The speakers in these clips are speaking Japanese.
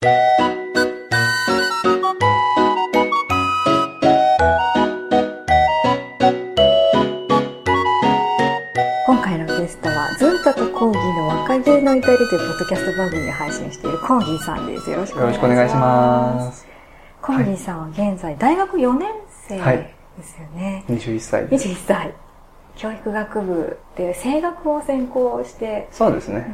今回のゲストは、ズンタとコーギーの若気の至りというポッドキャスト番組で配信しているコーギーさんです。よろしくおよ願いします。ろしくお願いします。コーギーさんは現在、大学4年生はいですよね。21歳です。21歳。教育学部で声楽を専攻してそうですね。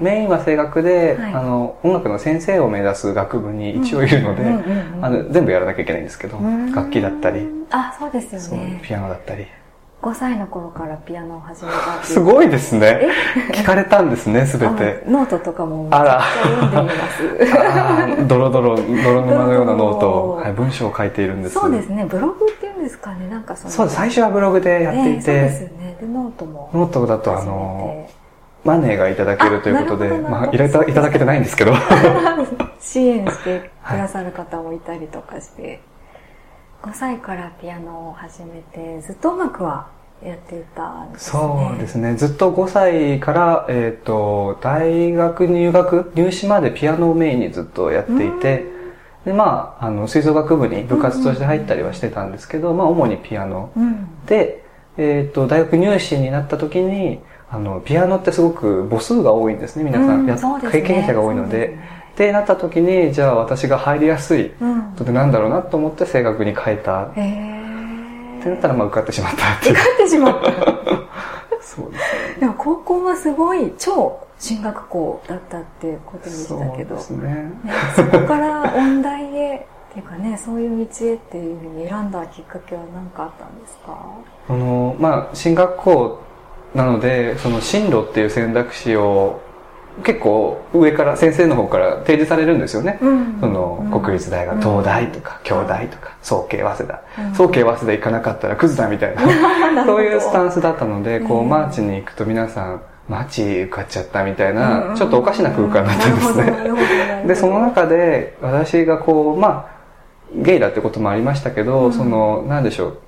メインは声楽で、はいあの、音楽の先生を目指す学部に一応いるので、うんうんうんうんあの、全部やらなきゃいけないんですけど、うん楽器だったり、あ、そうですよね。ピアノだったり。5歳の頃からピアノを始めた。すごいですね。聞かれたんですね、すべて。あノートとかもあら読んでみます。ドロドロ、泥沼のようなノートを、はい、文章を書いているんです。そうですね。ブログですかね。なんかその。そうです。最初はブログでやっていええそうですて、よね。で、ノートも。ノートだとあの、マネーがいただけるということで、まあ、いたいただけてないんですけど、て 支援してくださる方もいたりとかして、5歳からピアノを始めて、ずっと音楽はやっていたんですね。そうですね。ずっと5歳から、えっ、と、大学入学、入試までピアノをメインにずっとやっていて、で、まあ、あの、吹奏楽部に部活として入ったりはしてたんですけど、まあ、主にピアノ。うん。で、えっ、と、大学入試になった時に、あの、ピアノってすごく母数が多いんですね、皆さん。うんね経験者が多いので。そうですねで、なった時に、じゃあ私が入りやすい、うん。とでなんだろうなと思って声楽に変えた。っへえ。てなったら、まあ、受かってしまったっ。受かってしまった。そうですね。でも高校はすごい超進学校だったっていうことでしたけど、そね。ねそこから音大へっていうかね、そういう道へっていうふうに選んだきっかけは何かあったんですか？あの、まあ、進学校なので、その進路っていう選択肢を結構上から、先生の方から提示されるんですよね。うん。その、国立大学、うん東大とか、京大とか、早慶早稲田。うん。早慶早稲田行かなかったらクズだみたいな、そういうスタンスだったので、こう、うん。マーチに行くと皆さん、マーチ受かっちゃったみたいうんな、ちょっとおかしな空間だったんですね。で、その中で、私がこう、まあ、ゲイだってこともありましたけど、うんその、なんでしょう。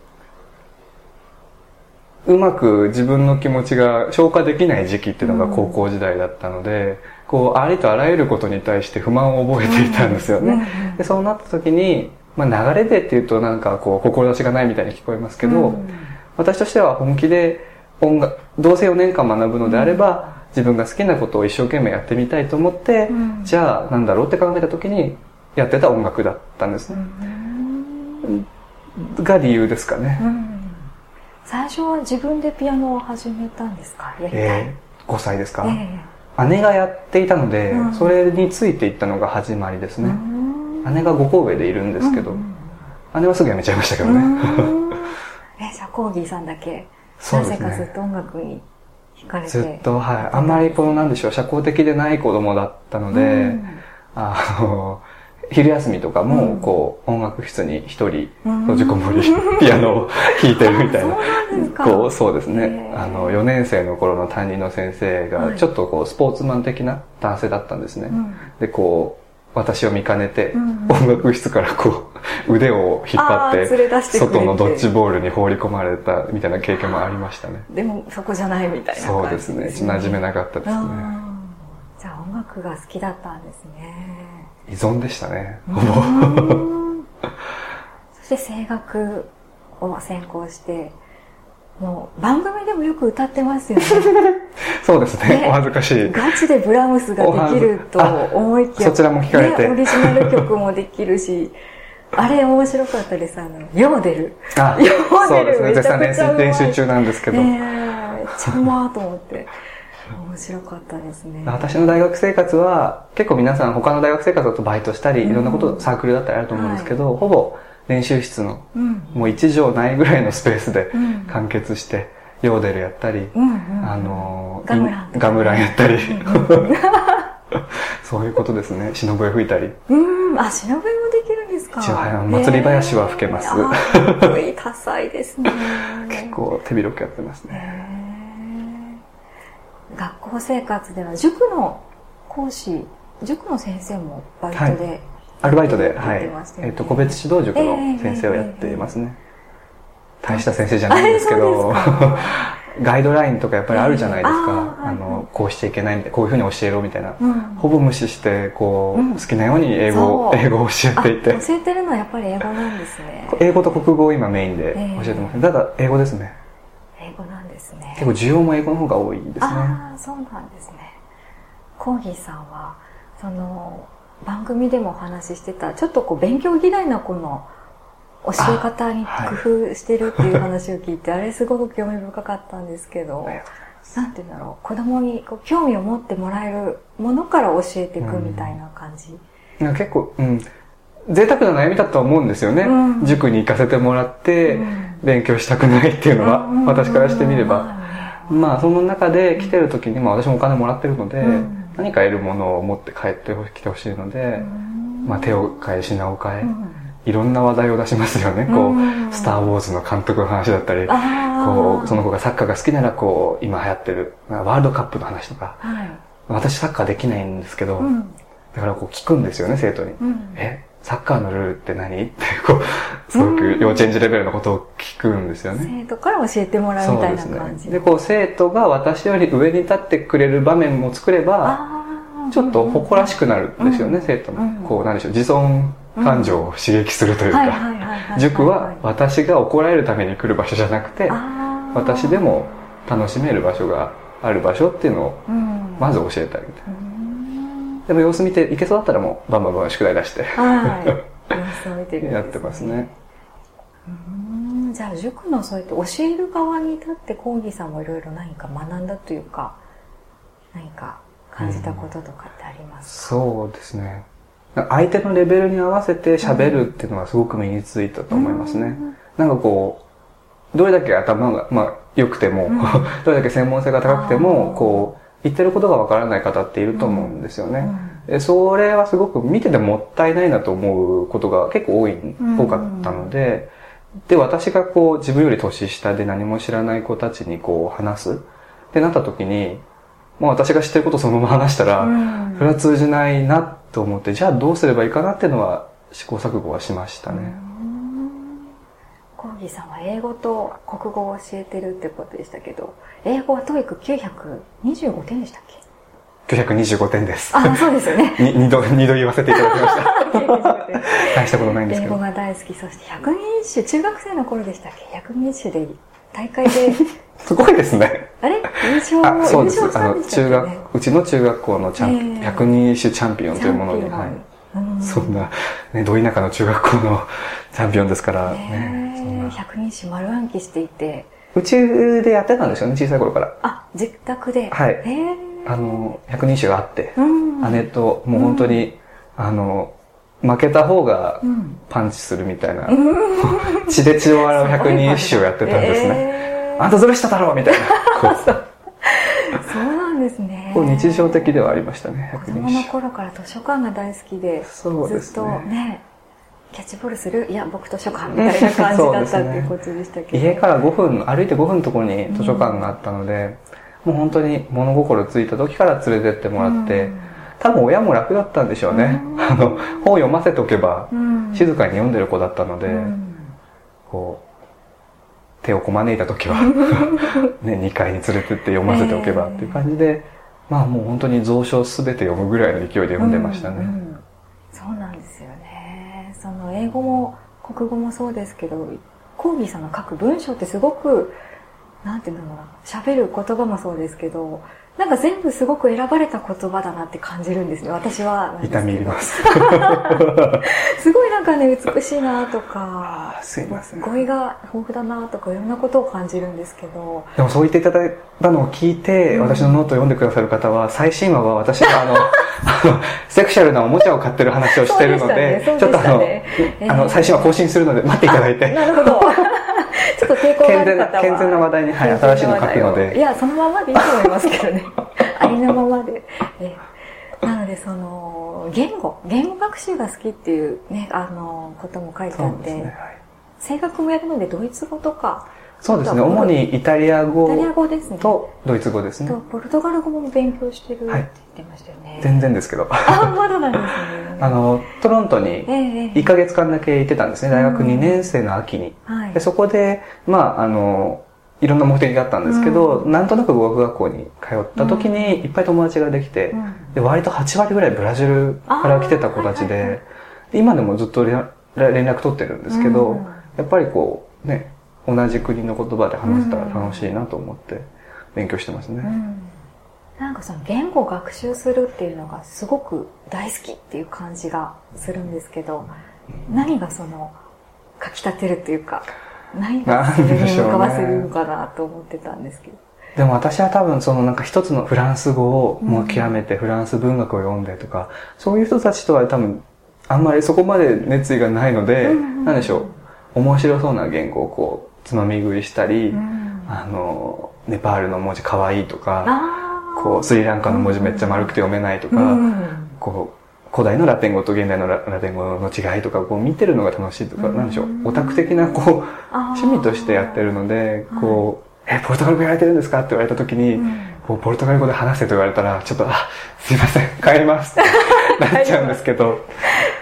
うまく自分の気持ちが消化できない時期っていうのが高校時代だったので、こう、ありとあらゆることに対して不満を覚えていたんですよね。うんうんで、そうなった時に、まあ流れでっていうとなんかこう、志がないみたいに聞こえますけど、うん私としては本気で音楽、どうせ4年間学ぶのであれば、自分が好きなことを一生懸命やってみたいと思って、うん。じゃあなんだろうって考えた時にやってた音楽だったんです。うね。ん。が理由ですかね。うん。最初は自分でピアノを始めたんですか？やりたい。えー、5歳ですか、え姉がやっていたので、うん。それについていったのが始まりですえね。姉がご神戸でいるんですけど、うん。姉はすぐ辞めちゃいましたけどね。うん。え、じゃあコーギーさんだけ、そうですなぜかずっね。と音楽に惹かれて。ずっと、はい。あんまりこの、なんでしょう、社交的でない子供だったので、うんあの、昼休みとかうんも、こう、音楽室に一人、うん閉じこもり、ピアノを弾いてるみたいな。そうなんですかこう、そうですへね。ーあの、4年生の頃の担任の先生が、はいちょっとこう、スポーツマン的な男性だったんですね。うんで、こう、私を見かねて、うん音楽室からこう、腕を引っ張って、外のドッジボールに放り込まれたみたいな経験もありましたね。でもそこじゃないみたいなそうですね。馴染めなかったですね。じゃあ音楽が好きだったんですね。依存でしたね。うほぼ。んそして声楽を専攻して、もう番組でもよく歌ってますよね。そうですね。ねお恥ずかしい。ガチでブラームスができると思いきや、そちらも聞かれてね、オリジナル曲もできるし、あれ面白かったです。あの、ヨーデル。あヨーデルそうですね。絶賛練習練習中なんですけど。ねえ、ちゃうまーと思って。面白かったですね。私の大学生活は、結構皆さん他の大学生活だとバイトしたり、うんいろんなこと、サークルだったりあると思うんですけど、ほぼ練習室の、うん。もう一畳ないぐらいのスペースでうん完結して、ヨーデルやったり。あのガムランとかガムランやったり、うん そういうことですね。忍笛吹いたり。うん、あ、忍びもできるんですか一応はい祭り林は吹けますへーあーすごい多彩ですね。結構手広くやってますへね。ー学校生活では塾の講師、塾の先生もバイトで、アルバイトで、やはいえっと、個別指導塾の先生をやっていますね。大した先生じゃないんですけど ガイドラインとかやっぱりあるじゃないですか。えーあの、こうしちゃいけないみたいな、こういうふうに教えろみたいな。うんほぼ無視して、こう、うん好きなように英語を、英語を教えていて。あ教えてるのはやっぱり英語なんですね。英語と国語を今メインでええ教えてます。ただ、英語ですね。英語なんですね。結構需要も英語の方が多いですね。ああ、そうなんですね。コーギーさんは、その、番組でもお話ししてた、ちょっとこう、勉強嫌いな子の教え方にあはい工夫してるっていう話を聞いて、あれすごく興味深かったんですけどなんて言うんだろう、子供にこう興味を持ってもらえるものから教えていくみたいな感じ。なんか結構、うん、贅沢な悩みだとは思うんですよね。うん。塾に行かせてもらってうん、勉強したくないっていうのは、私からしてみれば。うん。まあ、その中で来てる時に、まあ私もお金もらってるので、うん何か得るものを持って帰ってきてほしいので、まあ手を変え品を変え、うんいろんな話題を出しますよね。こうスター・ウォーズの監督の話だったり、あこう、その、の子がサッカーが好きなら、こう、今流行ってる、まあワールドカップの話とか、はい。私サッカーできないんですけど、うん。だからこう聞くんですよね、生徒に。うん。え、サッカーのルールって何？って、こう、すごく幼稚園児レベルのことを聞くんですよね。生徒から教えてもらうみたいな感じ。で、こう、生徒が私より上に立ってくれる場面も作れば、ちょっと誇らしくなるんですよね、うん生徒も。うんこう、なんでしょう、自尊感情を刺激するというか、塾は私が怒られるために来る場所じゃなくて、私でも楽しめる場所がある場所っていうのを、うんまず教えてあげて。うんでも様子見ていけそうだったらもう、バンバンバン宿題出して、はい様子を見てるね やってますね。うん。じゃあ塾のそうやって教える側に立って講義さんもいろいろ何か学んだというか何か感じたこととかってありますそうですね。相手のレベルに合わせて喋るっていうのはすごく身についたと思いますね。なんかこう、どれだけ頭が、まあ、良くても、うん。どれだけ専門性が高くてあも、ーこう、言ってることがわからない方っていると思うんですよね。うん。でそれはすごく見ててもったいないなと思うことが結構多い、ん。多かったので、で、私がこう自分より年下で何も知らない子たちにこう話す。ってなった時に、まあ私が知ってることをそのまま話したら、うん。それは通じないなと思って、じゃあどうすればいいかなっていうのは試行錯誤はしましたね。講義さんは英語と国語を教えてるってことでしたけど英語は TOEIC925 点でしたっけ？925点です。あそうですよね に二度、二度言わせていただきました。925 点大したことないんですけど。英語が大好きそして百人一首中学生の頃でしたっけ？百人一首で大会で すごいですね。あれ？優勝あ、そうです。あの、中学ね、、うちの中学校のチャンピ、ええ百人一首チャンピオンというものに、はい。うんそんな、ね、ど田舎の中学校のチャンピオンですからね。百人一首丸暗記していてうちでやってたんですよね、小さい頃から。あ自宅ではいへえあの、百人一首があって、うん。姉と、もう本当に、あの、負けた方がうん。パンチするみたいな、血で血を洗う百人一首をやってたんですね。ねあんたずるしただろうみたいな。こ そうなんですね。日常的ではありましたね、子供の。頃から図書館が大好きでそうでずっとねキャッチボールするいや僕図書館みたいな感じだったっていうことでしたけど。家から5分、歩いて5分のところに図書館があったので、もう本当に物心ついた時から連れてってもらって、うん。多分親も楽だったんでしょうね。うん。あの、本を読ませておけば、うん。静かに読んでる子だったので、うん。こう、手をこまねいた時は、ね、2階に連れてって読ませておけばっていう感じで、まあもう本当に蔵書すべて読むぐらいの勢いで読んでましたね。うんうん。そうなんですよね。その英語も国語もそうですけどコーギーさんの書く文章ってすごくなんていうんだろうな。喋る言葉もそうですけどなんか全部すごく選ばれた言葉だなって感じるんですね。私は痛み入ります。すごいなんかね美しいなとかあすいません。語彙が豊富だなとかいろんなことを感じるんですけど。でもそう言っていただいたのを聞いて、うん。私のノートを読んでくださる方は、最新話は私があの、あの、セクシャルなおもちゃを買ってる話をしてるので、ちょっとあの、あの、最新話更新するので待っていただいて、なるほど健全な健全な話題にはい新しいの書くので。いやそのままでいいと思いますけどね。ありのままで、えーなのでその言語。言語学習が好きっていうねあのことも書いてあって、ね。はい。声楽もやるのでドイツ語とかそうですね。主にイタリア語とドイツ語ですね。と。ポルトガル語も勉強してるってはい言ってましたよね、全然ですけど。あまだなんですね。あの、トロントにええええ。1ヶ月間だけ行ってたんですね。大学2年生の秋に。はい。でそこで、まあ、あの、いろんな目的があったんですけど、なんとなく語学学校に通った時にいっぱい友達ができて、で割と8割ぐらいブラジルから来てた子たちで、今でもずっと連絡取ってるんですけど、やっぱりこうね、同じ国の言葉で話せたら楽しいなと思って勉強してますね。なんかその言語を学習するっていうのがすごく大好きっていう感じがするんですけど、何がその、かき立てるっていうか、何がそれに向かわせるのかなと思ってたんですけど。でも私は多分そのなんか一つのフランス語をもう極めてフランス文学を読んでとか、そういう人たちとは多分あんまりそこまで熱意がないので、なんでしょう、面白そうな言語をこう、つまみ食いしたり、あの、ネパールの文字可愛いとか、こう、スリランカの文字めっちゃ丸くて読めないとか、こう、古代のラテン語と現代のラテン語の違いとかこう見てるのが楽しいとか、なんでしょう、オタク的なこう、趣味としてやってるので、こう、え、ポルトガル語やられてるんですかって言われた時に、こうポルトガル語で話せと言われたら、ちょっと、あ、すいません、帰りますってなっちゃうんですけど、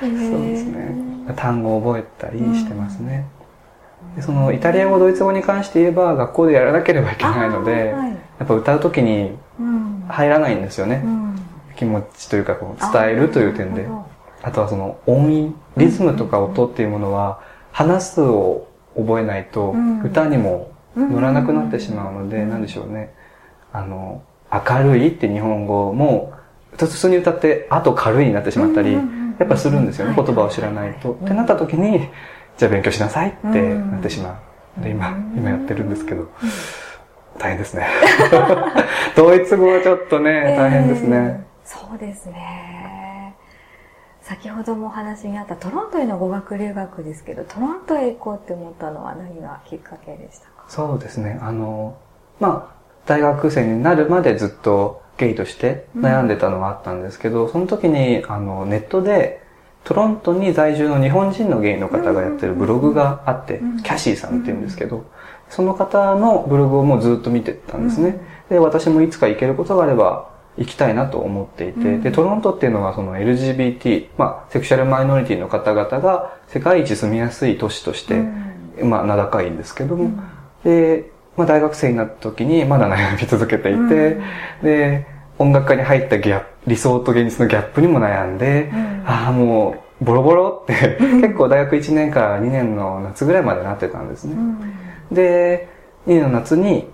そうですね。単語を覚えたりしてますね。でそのイタリア語、ドイツ語に関して言えば学校でやらなければいけないので、やっぱ歌う時に入らないんですよね。気持ちというかこう伝えるという点で。あとはその音韻、リズムとか音っていうものは話すを覚えないと歌にも乗らなくなってしまうので、なんでしょうね。あの、明るいって日本語も普通に歌ってあと軽いになってしまったり、やっぱするんですよね、言葉を知らないと。ってなった時に、じゃあ勉強しなさいってなってしまう。で、今、今やってるんですけど、大変ですね。ドイツ語はちょっとね、大変ですね。そうですね。先ほどもお話にあったトロントへの語学留学ですけど、トロントへ行こうって思ったのは何がきっかけでしたか？そうですね。あの、まあ、大学生になるまでずっとゲイとして悩んでたのはあったんですけど、うん、その時にあのネットでトロントに在住の日本人のゲイの方がやってるブログがあって、キャシーさんって言うんですけど、その方のブログをもうずっと見てたんですね。で、私もいつか行けることがあれば行きたいなと思っていて、で、トロントっていうのはその LGBT、まあ、セクシャルマイノリティの方々が世界一住みやすい都市として、まあ、名高いんですけども、で、まあ、大学生になった時にまだ悩み続けていて、で、音楽家に入ったギャ理想と現実のギャップにも悩んで、うん、ああ、もう、ボロボロって結構大学1年から2年の夏ぐらいまでなってたんですね。うん、で、2年の夏に、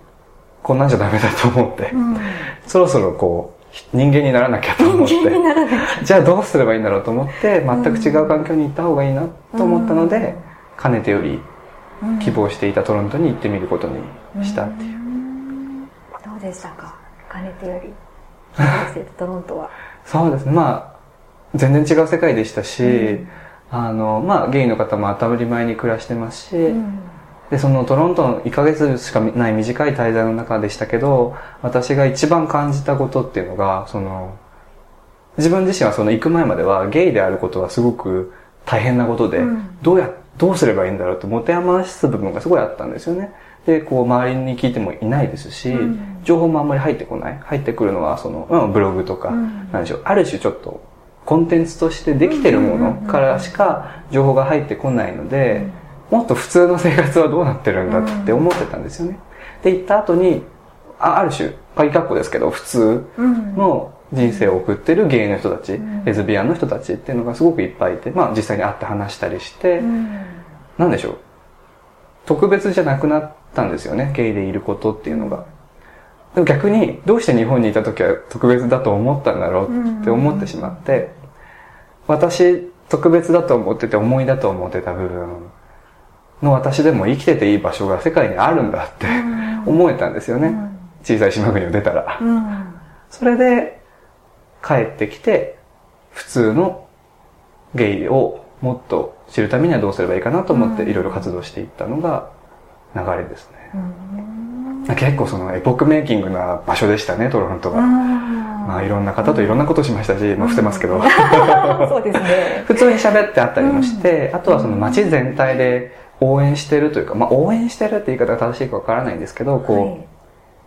こんなんじゃダメだと思って、うん、そろそろこう、人間にならなきゃと思って、じゃあどうすればいいんだろうと思って、全く違う環境に行った方がいいなと思ったので、かねてより希望していたトロントに行ってみることにしたっていう。どうでしたか？かねてより。トロントは。そうですね。まあ、全然違う世界でしたし、うん、あの、まあ、ゲイの方も当たり前に暮らしてますし、うん、で、そのトロントの1ヶ月しかない短い滞在の中でしたけど、私が一番感じたことっていうのが、その、自分自身はその行く前まではゲイであることはすごく大変なことで、うん、どうや、どうすればいいんだろうと持て余す部分がすごいあったんですよね。で、こう、周りに聞いてもいないですし、うん、情報もあんまり入ってこない。入ってくるのは、その、うん、ブログとか、うん、なんでしょう、ある種ちょっと、コンテンツとしてできてるものからしか情報が入ってこないので、もっと普通の生活はどうなってるんだって思ってたんですよね。で、行った後に、あある種、鍵括弧ですけど、普通の人生を送ってるゲイの人たち、レズビアンの人たちっていうのがすごくいっぱいいて、まあ実際に会って話したりして、なんでしょう、特別じゃなくなったんですよね、ゲイでいることっていうのが。でも逆に、どうして日本にいた時は特別だと思ったんだろうって思ってしまって、私、特別だと思ってて思いだと思ってた部分の私でも生きてていい場所が世界にあるんだって思えたんですよね。小さい島国を出たら。それで、帰ってきて、普通のゲイをもっと知るためにはどうすればいいかなと思っていろいろ活動していったのが流れですね。結構そのエポックメイキングな場所でしたね、トロントは。まあいろんな方といろんなことしましたし、もう伏せますけど。そうですね。普通に喋ってあったりもして、あとはその街全体で応援してるというか、まあ応援してるって言い方が正しいかわからないんですけど、こ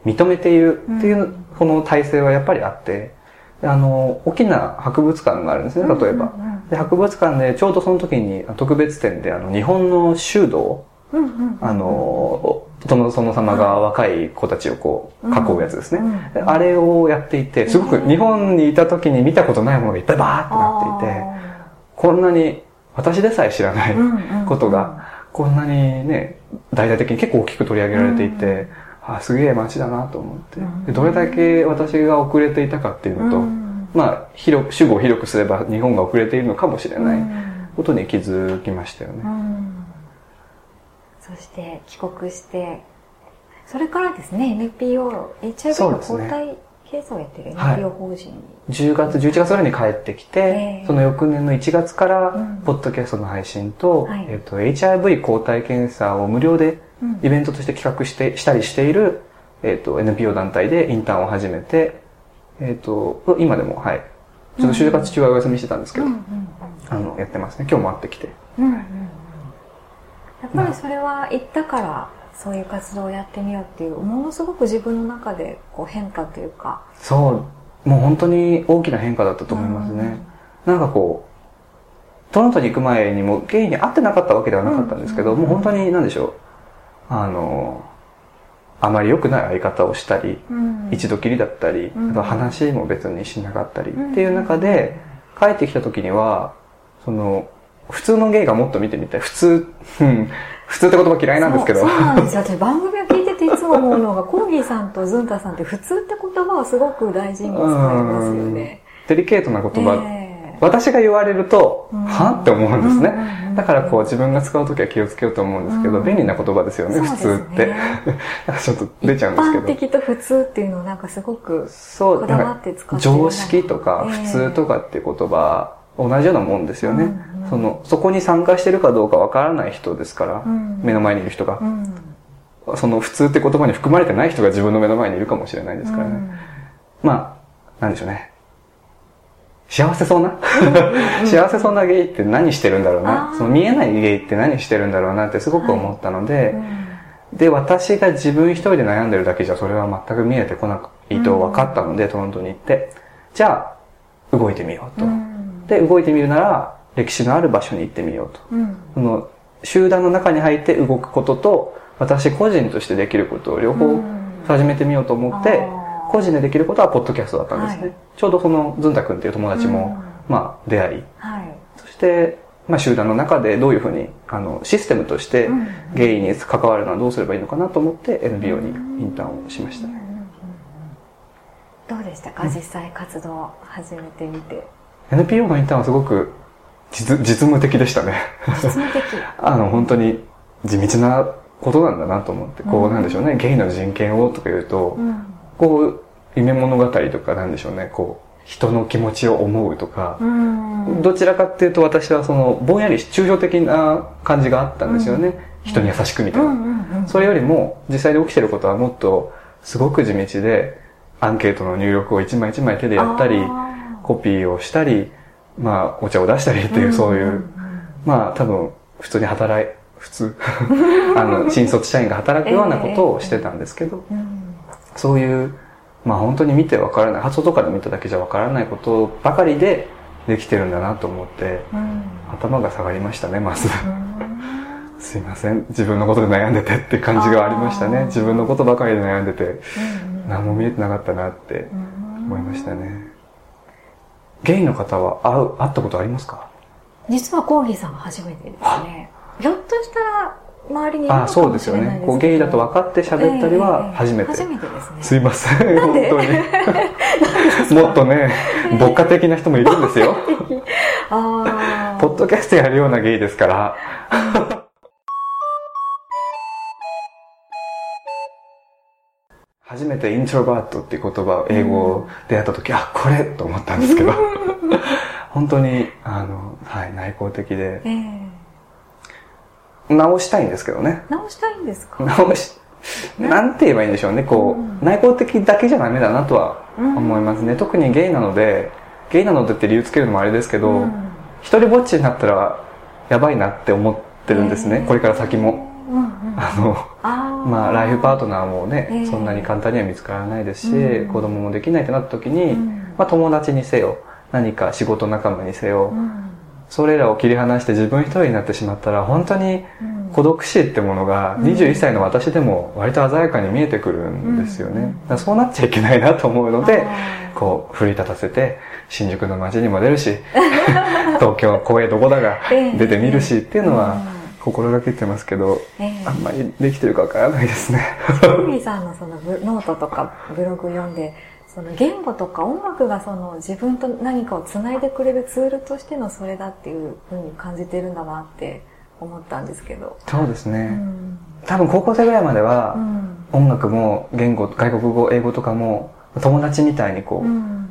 う、認めているっていう、この体制はやっぱりあって、あの、大きな博物館があるんですね、例えば。で、博物館でちょうどその時に特別展であの日本の修道うんうんあの、殿様様が若い子たちをこう、囲うやつですね。うん。うんあれをやっていて、すごく日本にいた時に見たことないものがいっぱいバーってなっていて、こんなに私でさえ知らないことが、こんなにね、大々的に結構大きく取り上げられていて、あすげえ街だなと思って、でどれだけ私が遅れていたかっていうのと、まあ、広く、主語を広くすれば日本が遅れているのかもしれないことに気づきましたよね。そして帰国して、それからですね、NPO、HIV の抗体経済をやってる NPO 法人に。10月、11月ぐらいに帰ってきて、ええその翌年の1月からうん、ポッドキャストの配信と、はいえっと、HIV 抗体検査を無料でうんイベントとして企画して、したりしている、えっと、NPO 団体でインターンを始めて、えっと、今でも、はい。ちょっと就活中はお休みしてたんですけど、うんうんあの、やってますね。今日も会ってきて。うんうんうんやっぱりそれは行ったからそういう活動をやってみようっていうものすごく自分の中でこう変化というか。そう、もう本当に大きな変化だったと思いますね。なんかこう、トロントに行く前にもゲイに会ってなかったわけではなかったんですけど、うん。もう本当に何でしょう。あの、あまり良くない相方をしたり、うん。一度きりだったり、うん。あと話も別にしなかったりうんっていう中で、帰ってきた時には、その、普通のゲイがもっと見てみたい。普通、うん。普通って言葉嫌いなんですけど。そう。なんですよ。私番組を聞いてていつも思うのがコーギーさんとズンタさんって普通って言葉をすごく大事に使いますよね。デリケートな言葉、ええ。私が言われると、うん。はって思うんですね。うんうんうんだからこう自分が使うときは気をつけようと思うんですけど、うん。便利な言葉ですよね、ね。通って。ちょっと出ちゃうんですけ一般ど。的と普通っていうのをなんかすごくそう、こだわなんかって使ってる常識とかええ。普通とかっていう言葉、同じようなもんですよね。うんうんその、そこに参加してるかどうかわからない人ですから、うん目の前にいる人がう。んその普通って言葉に含まれてない人が自分の目の前にいるかもしれないですからね。うんまあ、なんでしょうね。幸せそうな？幸せそうなゲイって何してるんだろうあな。ーその見えないゲイって何してるんだろうなってすごく思ったので、で、私が自分一人で悩んでるだけじゃそれは全く見えてこないと分かったので、トロントに行って、じゃあ、動いてみようと。うんで、動いてみるなら、歴史のある場所に行ってみようと。うん。その、集団の中に入って動くことと、私個人としてできることを両方うん。始めてみようと思って、個人でできることはポッドキャストだったんですね。はい。ちょうどその、ずんたくんっていう友達も、まあ、出会い、はい。そして、まあ、集団の中でどういうふうに、あの、システムとしてうん、ゲイに関わるのはどうすればいいのかなと思って NPO にインターンをしました。ね。どうでしたか？実際活動を始めてみて NPO のインターンはすごく実実務的でしたね。実務的。あの、本当に地道なことなんだなと思って、こうん。うなんでしょうね、ゲイの人権をとか言うとう、ん。こう、夢物語とかなんでしょうね、こう、人の気持ちを思うとか、うん。どちらかっていうと私はその、ぼんやり抽象的な感じがあったんですよね。人に優しくみたいな。それよりも、実際で起きてることはもっと、すごく地道で、アンケートの入力を一枚一枚手でやったり、あコピーをしたり、まあ、お茶を出したりっていう、ーそういう、んんまあ、多分、普通に働い、普通、あの、新卒社員が働くようなことをしてたんですけど、うんそういう、まあ本当に見てわからない、発想とかで見ただけじゃわからないことばかりでできてるんだなと思って、うん頭が下がりましたね、まず。うん すいません。自分のことで悩んでてって感じがありましたね。自分のことばかりで悩んでて、うん何も見えてなかったなってうん思いましたね。ゲイの方は会う、会ったことありますか？実はコーギーさんは初めてですねひょっとしたら周りにいるかそうですよもしれないです。けどねこうゲイだと分かって喋ったりは初めて。初めてですねすいません、んで？当に。もっとね、牧歌的な人もいるんですよ。ああポッドキャストやるようなゲイですから。初めてイントロバートっていう言葉を英語でやった時、あ、これと思ったんですけど、本当に、あの、はい、内向的で、ええ。直したいんですけどね。直したいんですか？直し、なんて言えばいいんでしょうね。こうん。う、内向的だけじゃダメだなとは思いますね。特にゲイなので、ゲイなのでって理由つけるのもあれですけど、うん。一人ぼっちになったらやばいなって思ってるんですね。へーこれから先も。うんうん。あの、まあ、ライフパートナーもね、えーそんなに簡単には見つからないですし、うん。子供もできないってなった時に、うん。まあ、友達にせよ、何か仕事仲間にせよ、うん。それらを切り離して自分一人になってしまったら本当にうん。孤独死ってものがうん。21歳の私でも割と鮮やかに見えてくるんですよね、そうなっちゃいけないなと思うのでこう奮い立たせて新宿の街にも出るし 東京公営どこだがええ。出てみるしっていうのはうん心がけてますけどええあんまりできてるかわからないですねトミーさんのそのブノートとかブログ読んで、その言語とか音楽がその自分と何かをつないでくれるツールとしてのそれだっていうふうに感じてるんだなって思ったんですけど。うそうですね、ん。多分高校生ぐらいまでうはん。音楽も言語外国語英語とかも友達みたいにこう、うん。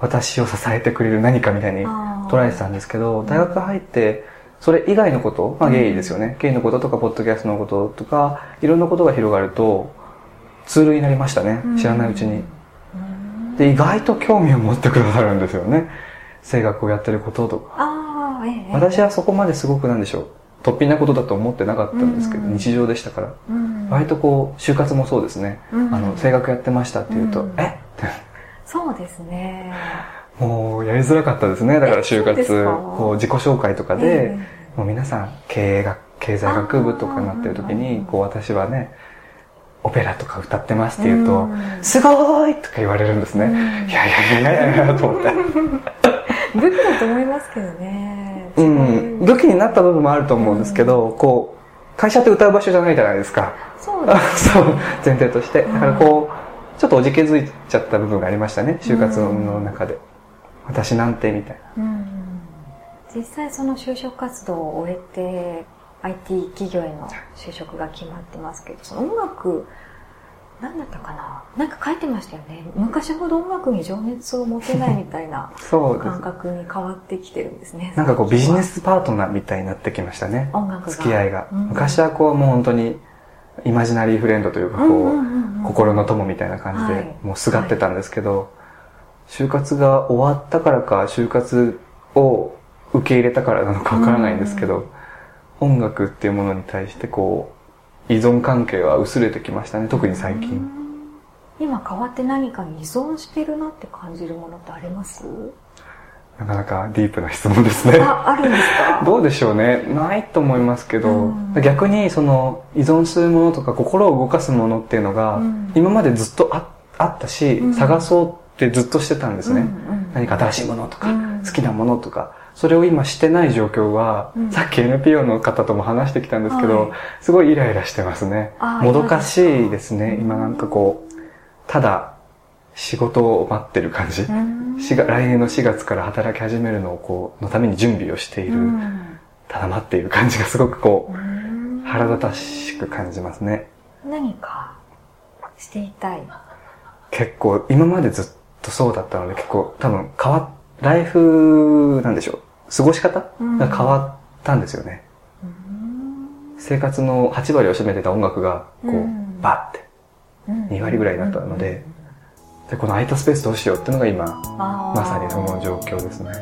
私を支えてくれる何かみたいに捉えてたんですけど、大学入って、それ以外のこと、まあゲイですよね。ゲイのこととか、ポッドキャストのこととか、いろんなことが広がると、ツールになりましたね。知らないうちに。うんで、意外と興味を持ってくださるんですよね。声楽をやってることとか。ああ、ええ。私はそこまですごくなんでしょう。突飛なことだと思ってなかったんですけど、うん日常でしたから。うん、割とこう、就活もそうですね。うんあの、声楽やってましたって言うと、うんえ？って。そうですね。もうやりづらかったですね。だから就活、か？こう自己紹介とかで、えもう皆さん経営学、経済学部とかになってる時に、こう私はね、オペラとか歌ってますって言うと、うんすごーいとか言われるんですね。うんいやいやいやいやいやと思って。え 武器だと思いますけどね。うん。武器になった部分もあると思うんですけど、こう、会社って歌う場所じゃないじゃないですか。そうであす そう、前提として。だからこう、ちょっとおじけづいちゃった部分がありましたね、就活の中で。私なんてみたいな。うん。実際その就職活動を終えて IT 企業への就職が決まってますけどその音楽何だったかな？なんか書いてましたよね。昔ほど音楽に情熱を持てないみたいな 感。覚に変わってきてるんですね。なんかこうビジネスパートナーみたいになってきましたね。音楽が。付き合いが。うん昔はこうもう本当にイマジナリーフレンドというかこう、うんうんうんうん心の友みたいな感じはい。でもうすがってたんですけど、就活が終わったからか就活を受け入れたからなのかわからないんですけど、音楽っていうものに対してこう依存関係は薄れてきましたね特に最近、うん。今変わって何かに依存してるなって感じるものってあります？なかなかディープな質問ですね。ああるんですか？どうでしょうね。ないと思いますけど、うん。逆にその依存するものとか心を動かすものっていうのが、うん。今までずっとああったし、うん。探そうってずっとしてたんですね、うんうん。何か新しいものとか、うん。好きなものとか。それを今してない状況は、うん。さっき NPO の方とも話してきたんですけど、はい。すごいイライラしてますね。もどかしいですねうん。今なんかこう。ただ仕事を待ってる感じ、うん。4月来年の4月から働き始めるのをこうのために準備をしている、うん。ただ待っている感じがすごくこううん。腹立たしく感じますね。何かしていたい？結構今までずっとそうだったので結構多分変わっライフなんでしょう。過ごし方うん。が変わったんですよね、生活の8割を占めてた音楽がこう、うん。バッて2割ぐらいになったので、でこの空いたスペースどうしようっていうのが今ままさにその状況ですね